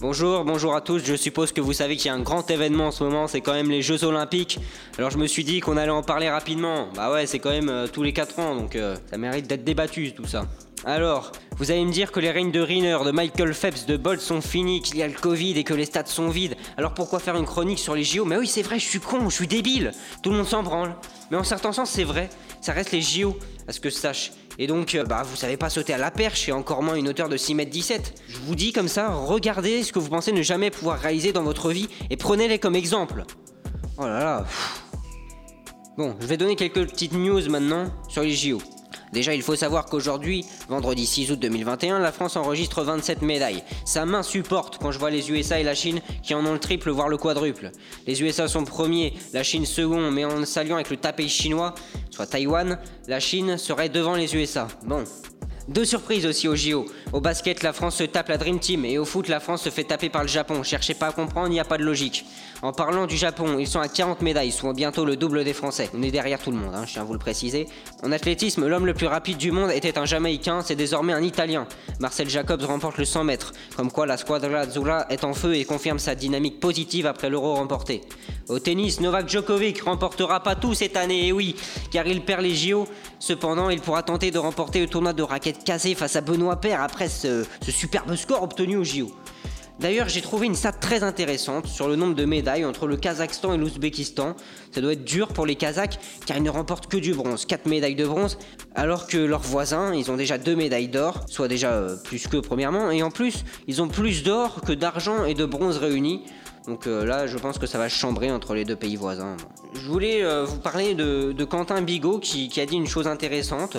Bonjour, bonjour à tous. Je suppose que vous savez qu'il y a un grand événement en ce moment, c'est quand même les Jeux Olympiques. Alors je me suis dit qu'on allait en parler rapidement. Bah ouais, c'est quand même euh, tous les 4 ans, donc euh, ça mérite d'être débattu tout ça. Alors, vous allez me dire que les règnes de Riner, de Michael Phelps, de Bolt sont finis, qu'il y a le Covid et que les stades sont vides. Alors pourquoi faire une chronique sur les JO Mais oui, c'est vrai, je suis con, je suis débile. Tout le monde s'en branle. Mais en certain sens, c'est vrai. Ça reste les JO, à ce que je sache. Et donc, euh, bah, vous savez pas sauter à la perche et encore moins une hauteur de 6 mètres 17. Je vous dis comme ça, regardez ce que vous pensez ne jamais pouvoir réaliser dans votre vie et prenez-les comme exemple. Oh là là. Bon, je vais donner quelques petites news maintenant sur les JO. Déjà, il faut savoir qu'aujourd'hui, vendredi 6 août 2021, la France enregistre 27 médailles. Sa main supporte quand je vois les USA et la Chine qui en ont le triple, voire le quadruple. Les USA sont premiers, la Chine second, mais en s'alliant avec le tapé chinois, soit Taïwan, la Chine serait devant les USA. Bon, deux surprises aussi au JO. Au basket, la France se tape la Dream Team et au foot, la France se fait taper par le Japon. Cherchez pas à comprendre, il n'y a pas de logique. En parlant du Japon, ils sont à 40 médailles, soit bientôt le double des Français. On est derrière tout le monde, hein, je tiens à vous le préciser. En athlétisme, l'homme le plus rapide du monde était un Jamaïcain, c'est désormais un Italien. Marcel Jacobs remporte le 100 mètres. Comme quoi, la squadra Azzurra est en feu et confirme sa dynamique positive après l'euro remporté. Au tennis, Novak Djokovic remportera pas tout cette année, et oui, car il perd les JO. Cependant, il pourra tenter de remporter le tournoi de raquettes cassées face à Benoît Paire après ce, superbe score obtenu aux JO. D'ailleurs, j'ai trouvé une stat très intéressante sur le nombre de médailles entre le Kazakhstan et l'Ouzbékistan. Ça doit être dur pour les Kazakhs car ils ne remportent que du bronze, 4 médailles de bronze, alors que leurs voisins, ils ont déjà 2 médailles d'or, soit déjà euh, plus que premièrement, et en plus, ils ont plus d'or que d'argent et de bronze réunis. Donc euh, là, je pense que ça va chambrer entre les deux pays voisins. Je voulais euh, vous parler de, Quentin Bigot qui, a dit une chose intéressante.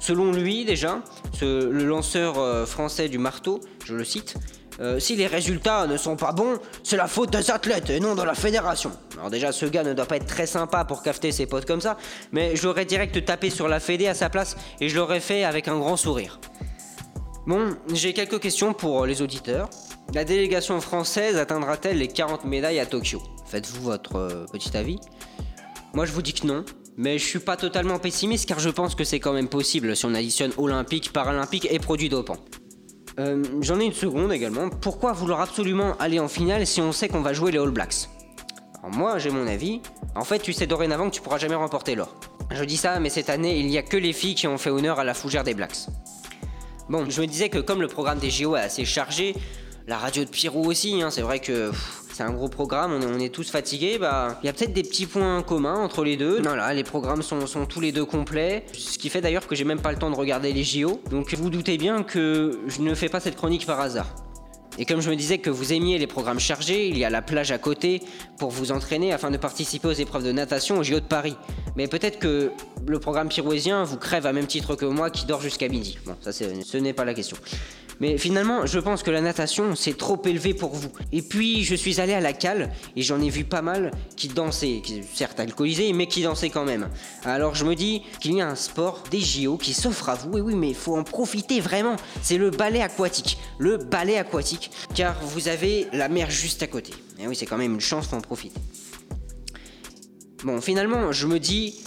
Selon lui, déjà, ce- le lanceur euh, français du marteau, je le cite, si les résultats ne sont pas bons, c'est la faute des athlètes et non de la fédération. Alors déjà, ce gars ne doit pas être très sympa pour cafeter ses potes comme ça, mais je l'aurais direct tapé sur la fédé à sa place et je l'aurais fait avec un grand sourire. Bon, j'ai quelques questions pour les auditeurs. La délégation française atteindra-t-elle les 40 médailles à Tokyo? Faites-vous votre euh, petit avis Moi je vous dis que non, mais je suis pas totalement pessimiste car je pense que c'est quand même possible si on additionne olympique, paralympique et produits dopants. Euh, J'en ai une seconde également. Pourquoi vouloir absolument aller en finale si on sait qu'on va jouer les All Blacks? Moi j'ai mon avis. En fait tu sais dorénavant que tu pourras jamais remporter l'or. Je dis ça mais cette année il n'y a que les filles qui ont fait honneur à la fougère des Blacks. Bon, je me disais que comme le programme des JO est assez chargé, la radio de Pirou aussi, hein, c'est vrai que c'est un gros programme, on est, tous fatigués, bah il y a peut-être des petits points communs entre les deux. Voilà, les programmes sont tous les deux complets, ce qui fait d'ailleurs que j'ai même pas le temps de regarder les JO. Donc vous doutez bien que je ne fais pas cette chronique par hasard. Et comme je me disais que vous aimiez les programmes chargés, il y a la plage à côté pour vous entraîner afin de participer aux épreuves de natation au JO de Paris. Mais peut-être que le programme pyroésien vous crève à même titre que moi qui dort jusqu'à midi. Bon, ça ce n'est pas la question. Mais finalement, je pense que la natation, c'est trop élevé pour vous. Et puis, je suis allé à la cale et j'en ai vu pas mal qui dansaient, certes alcoolisés, mais qui dansaient quand même. Alors je me dis qu'il y a un sport, des JO, qui s'offre à vous. Et oui, mais il faut en profiter vraiment. C'est le ballet aquatique. Le ballet aquatique. Car vous avez la mer juste à côté. Et oui, c'est quand même une chance, faut en profiter. Bon, finalement, je me dis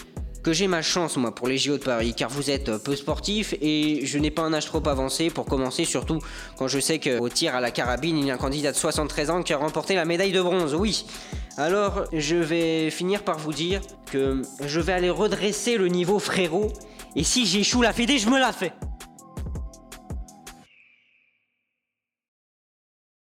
j'ai ma chance, moi, pour les JO de Paris, car vous êtes euh, peu sportif et je n'ai pas un âge trop avancé pour commencer, surtout quand je sais qu'au tir à la carabine, il y a un candidat de 73 ans qui a remporté la médaille de bronze, oui. Alors, je vais finir par vous dire que je vais aller redresser le niveau frérot, et si j'échoue la fédé, je me la fais.